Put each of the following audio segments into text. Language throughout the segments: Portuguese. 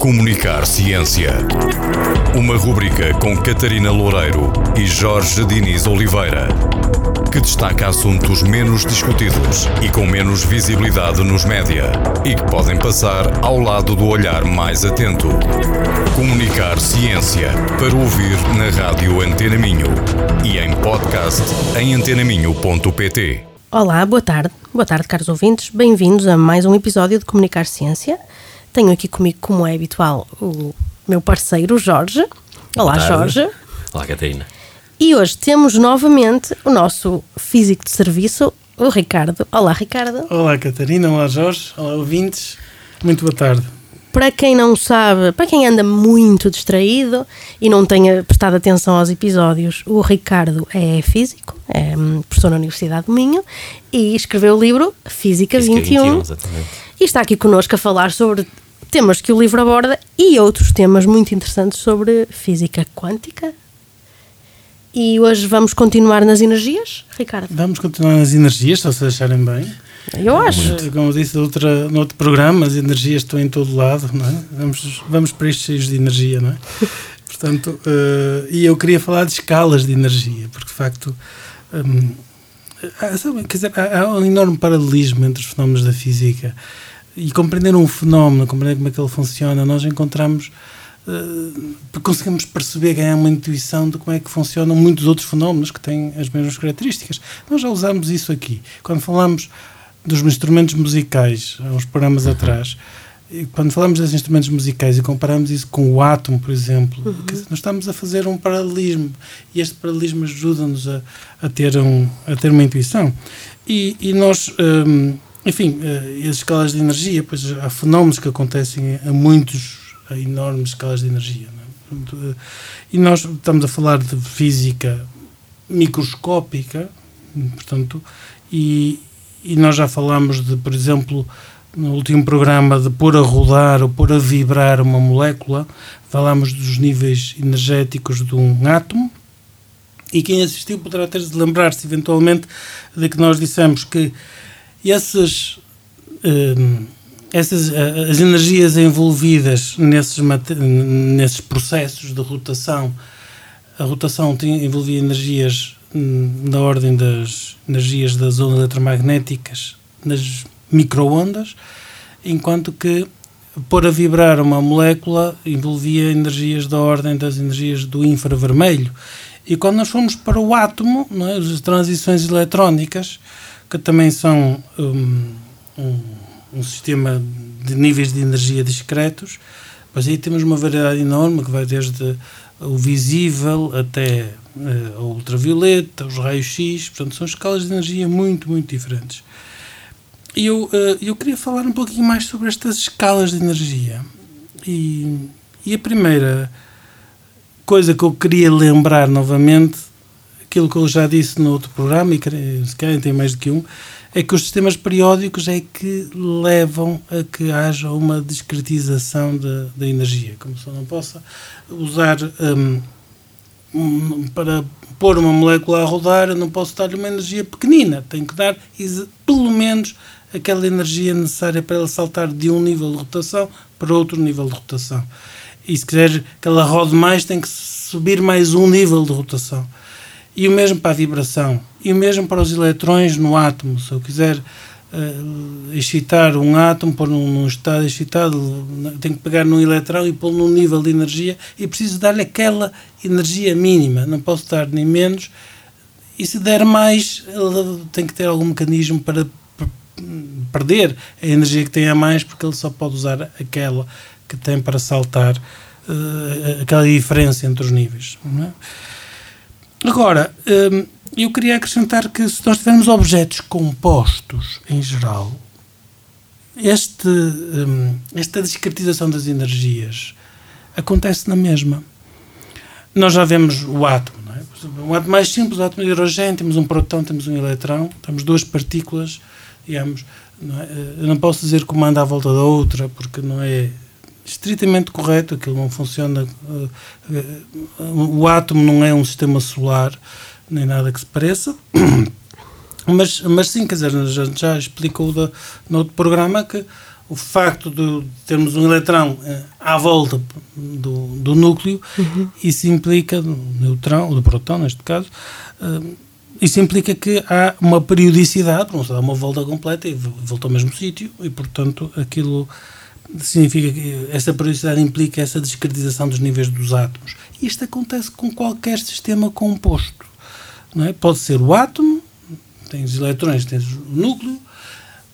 Comunicar Ciência. Uma rubrica com Catarina Loureiro e Jorge Diniz Oliveira, que destaca assuntos menos discutidos e com menos visibilidade nos média e que podem passar ao lado do olhar mais atento. Comunicar Ciência para ouvir na rádio Antena Minho e em podcast em antenaminho.pt. Olá, boa tarde. Boa tarde, caros ouvintes. Bem-vindos a mais um episódio de Comunicar Ciência. Tenho aqui comigo, como é habitual, o meu parceiro Jorge. Olá, Jorge. Olá, Catarina. E hoje temos novamente o nosso físico de serviço, o Ricardo. Olá, Ricardo. Olá, Catarina. Olá, Jorge. Olá, ouvintes. Muito boa tarde. Para quem não sabe, para quem anda muito distraído e não tenha prestado atenção aos episódios, o Ricardo é físico, é hum, professor na Universidade do Minho e escreveu o livro Física, Física 21, 21, exatamente. E está aqui connosco a falar sobre temas que o livro aborda e outros temas muito interessantes sobre física quântica. E hoje vamos continuar nas energias, Ricardo? Vamos continuar nas energias, se vocês acharem bem. Eu acho. Como disse outra, no outro programa, as energias estão em todo lado, não é? Vamos, vamos para estes cheios de energia, não é? Portanto, eh, e eu queria falar de escalas de energia, porque de facto. hum, há, sabe, quer dizer, há, há um enorme paralelismo entre os fenómenos da física e compreender um fenómeno, compreender como é que ele funciona, nós encontramos eh, conseguimos perceber, ganhar uma intuição de como é que funcionam muitos outros fenómenos que têm as mesmas características. Nós já usámos isso aqui. Quando falamos dos instrumentos musicais, há uns programas atrás, e quando falamos dos instrumentos musicais e comparamos isso com o átomo, por exemplo, dizer, nós estamos a fazer um paralelismo e este paralelismo ajuda-nos a, a, ter um, a ter uma intuição. E, e nós, hum, enfim, eh, as escalas de energia, pois há fenómenos que acontecem a muitos, a enormes escalas de energia. é? Eh, E nós estamos a falar de física microscópica, portanto, e, e nós já falámos de, por exemplo, no último programa de pôr a rodar ou pôr a vibrar uma molécula, falámos dos níveis energéticos de um átomo, e quem assistiu poderá ter de lembrar-se eventualmente de que nós dissemos que esses, hum, essas, eh, as energias envolvidas nesses, nesses processos de rotação, a rotação tem, envolvia energias hum, da ordem das energias das ondas eletromagnéticas nas microondas, enquanto que pôr a vibrar uma molécula envolvia energias da ordem das energias do infravermelho. E quando nós fomos para o átomo, é, as transições eletrónicas, que também são um, um, um sistema de níveis de energia discretos, mas aí temos uma variedade enorme que vai desde o visível até a ultravioleta, os raios-x, portanto são escalas de energia muito, muito diferentes. E eu, eh, eu queria falar um pouquinho mais sobre estas escalas de energia. E, e a primeira coisa que eu queria lembrar novamente, aquilo que eu já disse no outro programa, e se calhar tem mais do que um, é que os sistemas periódicos é que levam a que haja uma discretização da, energia. Como se eu não possa usar hum, um, para pôr uma molécula a rodar, eu não posso dar-lhe uma energia pequenina. Tenho que dar pelo menos aquela energia necessária para ela saltar de um nível de rotação para outro nível de rotação. E se quiser que ela rode mais, tem que subir mais um nível de rotação. E o mesmo para a vibração. E o mesmo para os eletrões no átomo. Se eu quiser eh, excitar um átomo, pôr num, num estado excitado, tenho que pegar num eletrão e pô-lo num nível de energia e preciso dar-lhe aquela energia mínima. Não posso dar nem menos. E se der mais, ele tem que ter algum mecanismo para per- perder a energia que tem a mais, porque ele só pode usar aquela que tem para saltar eh, aquela diferença entre os níveis. não é? Agora, hum, eu queria acrescentar que se nós tivermos objetos compostos em geral, este, hum, esta discretização das energias acontece na mesma. Nós já vemos o átomo, não é? Um átomo mais simples, o átomo de hidrogênio, temos um próton, temos um eletrão, temos duas partículas, digamos, não é? eu não posso dizer que uma anda à volta da outra, porque não é estritamente correto, aquilo não funciona. eh, eh, o átomo não é um sistema solar, nem nada que se pareça. Mas, mas sim, quer dizer, já, já explicou da, no outro programa que o facto de termos um eletrão uh, à volta do, do núcleo, uhum. isso implica, do neutrão, do próton neste caso, isso implica que há uma periodicidade, não se dá uma volta completa e volta ao mesmo sítio, e portanto aquilo significa que essa periodicidade implica essa discretização dos níveis dos átomos. Isto acontece com qualquer sistema composto. Não é? Pode ser o átomo, tens eletrões, tens o núcleo,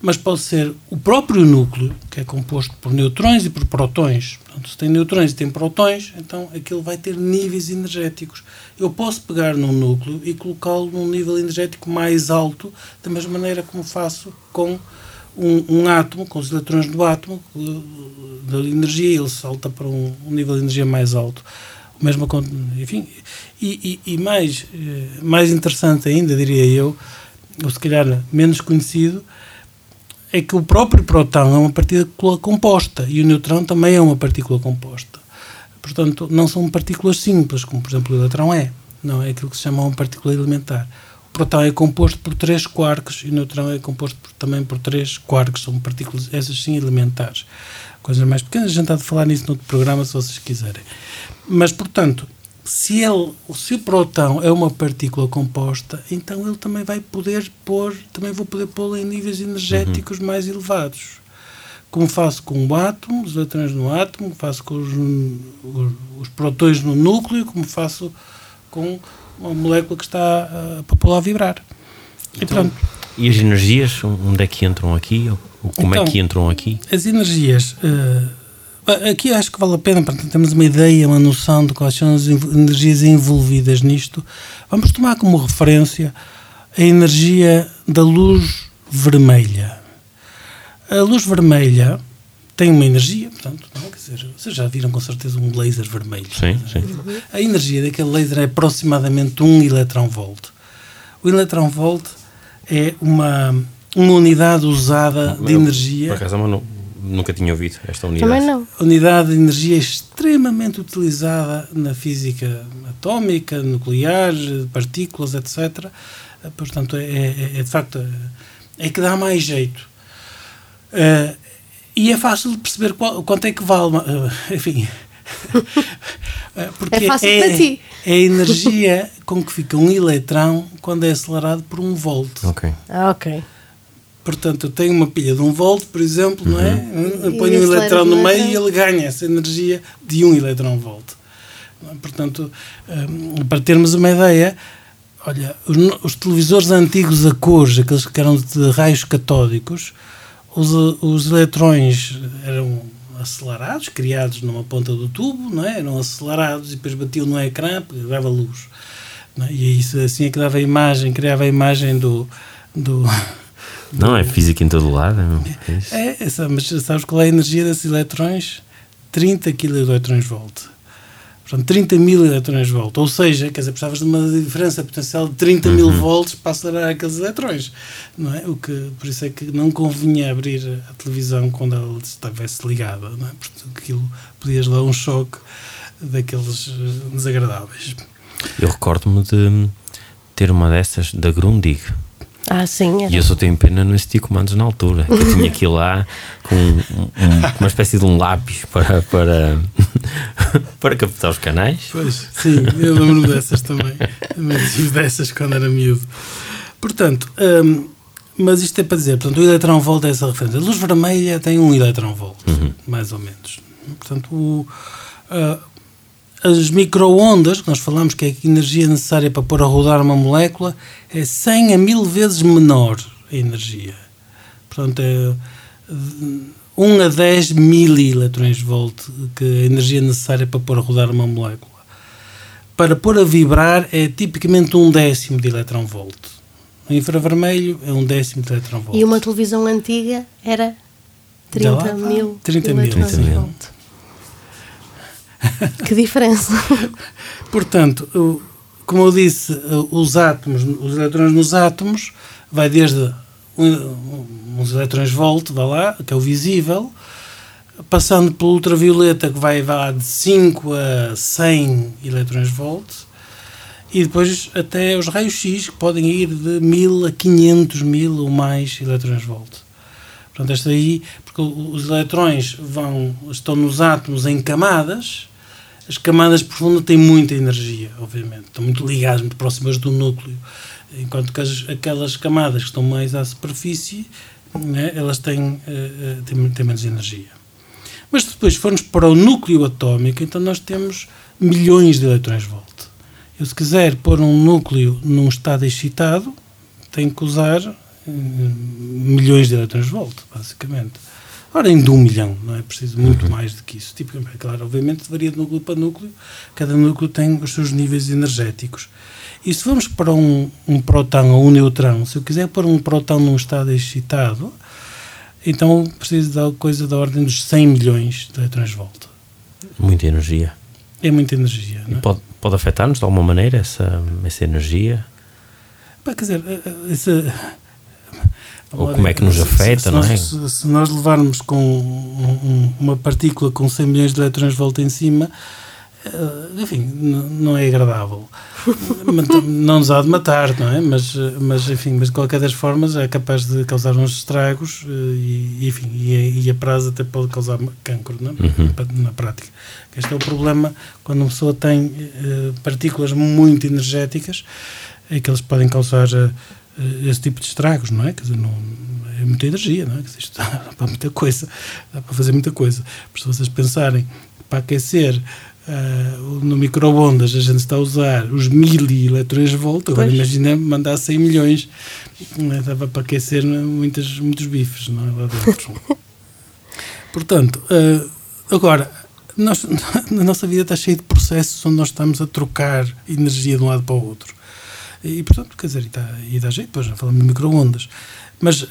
mas pode ser o próprio núcleo, que é composto por neutrões e por protões. Portanto, se tem neutrões e tem protões, então aquilo vai ter níveis energéticos. Eu posso pegar num núcleo e colocá-lo num nível energético mais alto, da mesma maneira como faço com um, um átomo, com os eletrões do átomo, da energia, ele salta para um, um nível de energia mais alto. O mesmo, enfim, e, e, e mais, eh, mais interessante ainda, diria eu, ou se calhar menos conhecido, é que o próprio próton é uma partícula composta e o neutrão também é uma partícula composta. Portanto, não são partículas simples, como por exemplo o eletrão é. Não é aquilo que se chama uma partícula elementar. O próton é composto por três quarks e o neutrão é composto por, também por três quarks. São partículas, essas sim, elementares. Coisas mais pequenas, a gente há de falar nisso no outro programa, se vocês quiserem. Mas, portanto, se, ele, se o próton é uma partícula composta, então ele também vai poder pôr, também vou poder pô-lo em níveis energéticos uhum. mais elevados. Como faço com o átomo, os eletrões no átomo, faço com os, os, os prótons no núcleo, como faço com uma molécula que está uh, para pô-la a vibrar. Então, e pronto. E as energias, onde é que entram aqui? Ou como então, é que entram aqui? As energias. Uh, Aqui acho que vale a pena, para termos uma ideia, uma noção de quais são as energias envolvidas nisto. Vamos tomar como referência a energia da luz vermelha. A luz vermelha tem uma energia, portanto, não, quer dizer, vocês já viram com certeza um laser vermelho. Sim, sim. A energia daquele laser é aproximadamente 1 eletron-volt. O eletron-volt é uma, uma unidade usada de energia. Por acaso, não, nunca tinha ouvido esta unidade. Também não. A unidade de energia é extremamente utilizada na física atómica, nuclear, partículas, etc. Portanto, é, é, é de facto é que dá mais jeito. Uh, e é fácil de perceber qual, quanto é que vale. Uh, enfim. Porque é fácil é, para ti. É a energia com que fica um eletrão quando é acelerado por um volt. Ok. Ah, ok. Portanto, eu tenho uma pilha de um volt, por exemplo, uhum. não é? Eu uhum. ponho um eletrão no meio e ele ganha essa energia de um elétron volt. Portanto, um, para termos uma ideia, olha, os, os, televisores antigos a cores, aqueles que eram de raios catódicos, os, os eletrões eram acelerados, criados numa ponta do tubo, não é? Eram acelerados e depois batiam no ecrã, dava luz. É? E isso assim é que dava a imagem, criava a imagem do, do não, é física em todo lado. É, é, é mas sabes qual é a energia desses eletrões? 30 kV. Portanto, 30 mil eletrões volt. Ou seja, quer dizer, precisavas de uma diferença potencial de 30 mil uhum. volts para acelerar aqueles eletrões. Não é? O que, por isso é que não convinha abrir a televisão quando ela estivesse ligada. Não é? Porque aquilo podias dar um choque daqueles eh, desagradáveis. Eu recordo-me de ter uma dessas da Grundig ah, sim. Era. E eu só tenho pena não existir comandos na altura. Eu tinha aqui lá com um, um, uma espécie de um lápis para, para, para captar os canais. Pois, sim, eu lembro dessas também. Também tive dessas quando era miúdo. Portanto, um, mas isto é para dizer, portanto, o eletrão volta é essa referência. A luz vermelha tem um elétron volt, uhum. mais ou menos. Portanto, o, uh, as microondas, que nós falamos que é a energia necessária para pôr a rodar uma molécula, é 100 a 1000 vezes menor a energia. Portanto, é 1 a 10 milielectrões volt que é a energia necessária para pôr a rodar uma molécula. Para pôr a vibrar é tipicamente um décimo de elétron volt. O infravermelho é um décimo de elétron volt. E uma televisão antiga era 30 mil 30 mil. 30 mil. Que diferença! Portanto, como eu disse, os átomos, os eletrões nos átomos, vai desde uns eletrões volt, vai lá, que é o visível, passando pelo ultravioleta, que vai, vai de 5 a 100 eletrões volt, e depois até os raios X, que podem ir de 1000 a 500 mil ou mais eletrões volt. Portanto, esta aí, porque os eletrões vão, estão nos átomos em camadas, as camadas profundas têm muita energia, obviamente, estão muito ligadas, muito próximas do núcleo, enquanto que as, aquelas camadas que estão mais à superfície, né, elas têm, uh, têm, têm menos energia. Mas depois, formos para o núcleo atómico, então nós temos milhões de eletrões volt. Eu, se quiser pôr um núcleo num estado excitado, tenho que usar milhões de eletrões volt, basicamente. Ora, em de um milhão, não é preciso muito uhum. mais do que isso. Tipo, é claro, obviamente varia de núcleo para núcleo, cada núcleo tem os seus níveis energéticos. E se vamos para um, um próton ou um neutrão, se eu quiser pôr um próton num estado excitado, então preciso da coisa da ordem dos 100 milhões de eletrões volt. Muita energia. É muita energia. É? pode, pode afetar-nos de alguma maneira essa, essa energia? quer dizer, eh, eh, essa, ou como é que nos afeta, se, se não é? Se, se, nós levarmos com um, uma partícula com 100 milhões de eletrões volta em cima, uh, enfim, não é agradável. não nos há de matar, não é? Mas, mas, enfim, mas de qualquer das formas é capaz de causar uns estragos uh, e, enfim, e, e, a prazo até pode causar cancro, não é? uhum. na prática. Este é o problema quando uma pessoa tem uh, partículas muito energéticas, é que eles podem causar eh, esse tipo de estragos, não é? Quer dizer, não, é muita energia, não é? Quer isto dá para muita coisa, dá para fazer muita coisa. Por se vocês pensarem, para aquecer uh, no microondas a gente está a usar os mil eletrões volt, agora imagina mandar 100 milhões, é? dava para aquecer muitas, muitos bifes, não é? Lá dentro. Portanto, uh, agora, nós, na nossa vida está cheia de processos onde nós estamos a trocar energia de um lado para o outro. E, portanto, quer dizer, e dá, e dá jeito, depois já falamos de micro-ondas. Mas uh,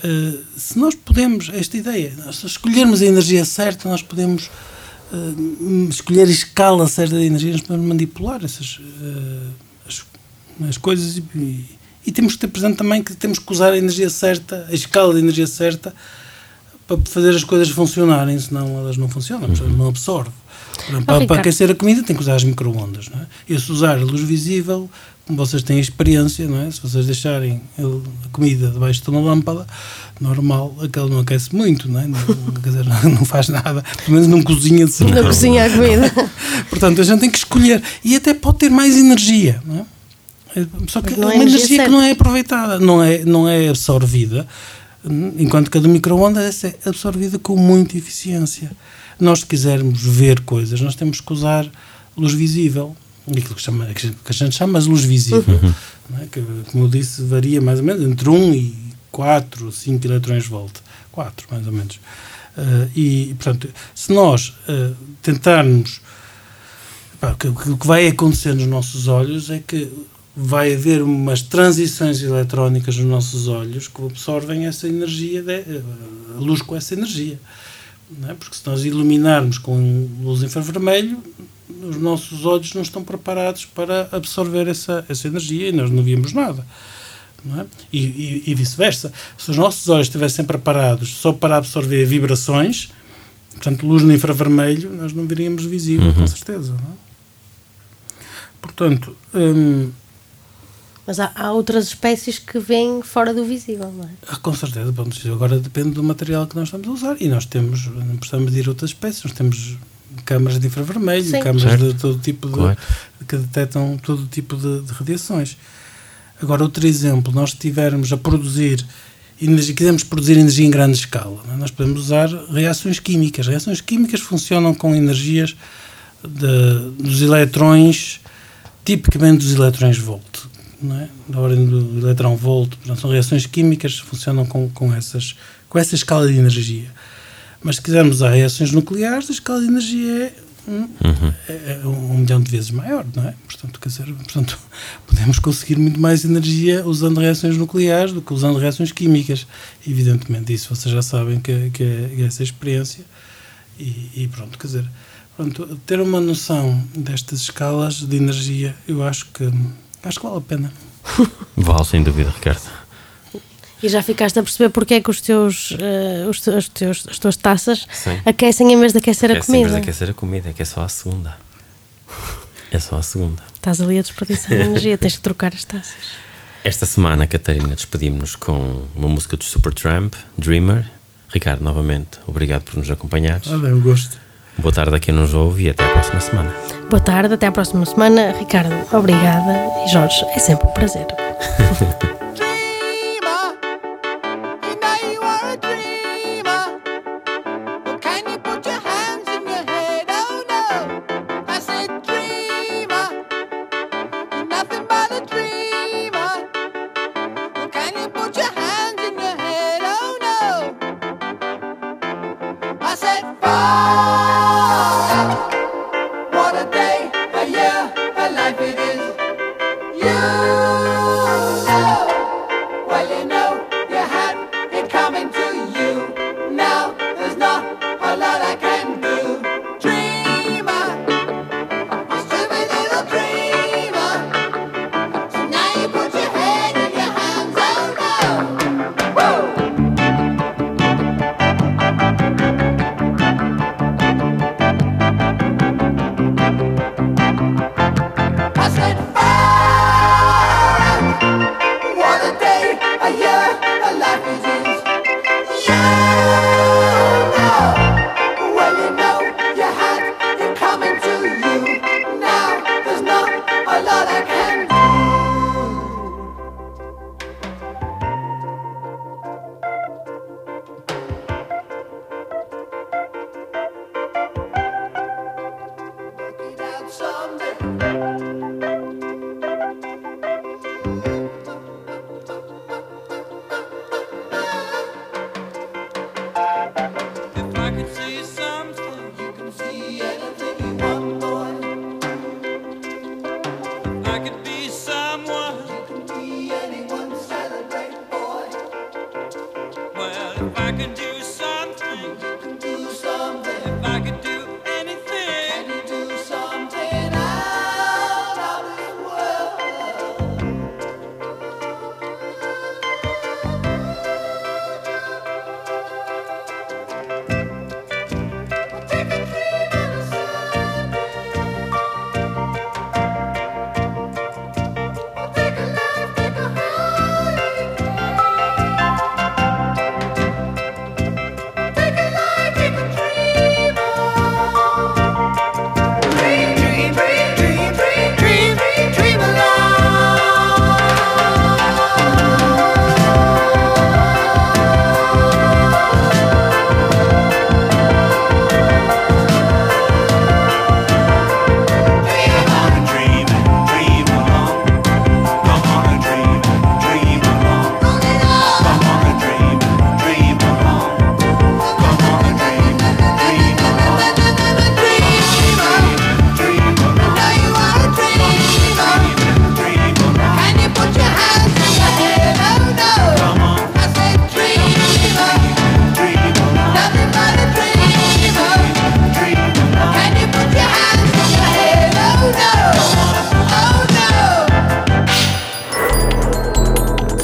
se nós podemos, esta ideia, se escolhermos a energia certa, nós podemos uh, escolher a escala certa da energia, nós podemos manipular essas uh, as, as, coisas e, e, temos que ter presente também que temos que usar a energia certa, a escala de energia certa, para fazer as coisas funcionarem, senão elas não funcionam, uhum. não absorve. Para, para aquecer a comida tem que usar as micro-ondas. É? E se usar a luz visível, como vocês têm experiência, não é? Se vocês deixarem a comida debaixo de uma lâmpada, normal, aquela não aquece muito, não é? Não, quer dizer, não faz nada, pelo menos não cozinha de. Não cozinha a comida. Portanto, a gente tem que escolher. E até pode ter mais energia, não é? Só que é uma energia, que não é aproveitada, não é, não é absorvida, enquanto que a do micro-ondas é absorvida com muita eficiência. Nós, se quisermos ver coisas, nós temos que usar luz visível aquilo que, chama, que a gente chama de luz visível, uhum. é? que, como eu disse, varia mais ou menos entre 1 e 4, 5 eletrões volt. 4, mais ou menos. Uh, e, portanto, se nós uh, tentarmos. Pá, o, o que vai acontecer nos nossos olhos é que vai haver umas transições eletrónicas nos nossos olhos que absorvem essa energia, de, a luz com essa energia. É? Porque se nós iluminarmos com luz infravermelho, os nossos olhos não estão preparados para absorver essa, essa energia e nós não víamos nada. Não é? E, e, e vice-versa. Se os nossos olhos estivessem preparados só para absorver vibrações, portanto, luz no infravermelho, nós não veríamos visível, uhum. com certeza. É? Portanto. Hum, mas há, há, outras espécies que vêm fora do visível, não é? Ah, com certeza. Bom, agora depende do material que nós estamos a usar. E nós temos, não precisamos medir outras espécies, nós temos câmaras de infravermelho, Sim. câmaras certo. de todo tipo de, que detectam todo tipo de, de, radiações. Agora, outro exemplo, nós estivermos a produzir energia, quisermos produzir energia em grande escala, é? nós podemos usar reações químicas. Reações químicas funcionam com energias de, dos eletrões, tipicamente dos eletrões volt, é? da ordem do eletrão volt. Portanto, são reações químicas que funcionam com, com, essas, com essa escala de energia. Mas se quisermos usar reações nucleares, a escala de energia é um, uhum. é, é um milhão de vezes maior, não é? Portanto, quer dizer, portanto, podemos conseguir muito mais energia usando reações nucleares do que usando reações químicas. Evidentemente, isso vocês já sabem que, que é, essa experiência. E, e, pronto, quer dizer, pronto, ter uma noção destas escalas de energia, eu acho que acho que vale a pena. vale, sem dúvida, Ricardo. E já ficaste a perceber porque é que os teus, uh, os teus, as, teus as tuas taças Sim. aquecem em vez de aquecer aquecem a comida. Em vez de aquecer a comida, é que é só a segunda. É só a segunda. Estás ali a desperdiçar energia, tens que trocar as taças. Esta semana, Catarina, despedimos-nos com uma música do Supertramp, Dreamer. Ricardo, novamente, obrigado por nos acompanhares. Ah, bem, é um gosto. Boa tarde aqui quem nos ouve e até à próxima semana. Boa tarde, até à próxima semana. Ricardo, obrigada. E Jorge, é sempre um prazer.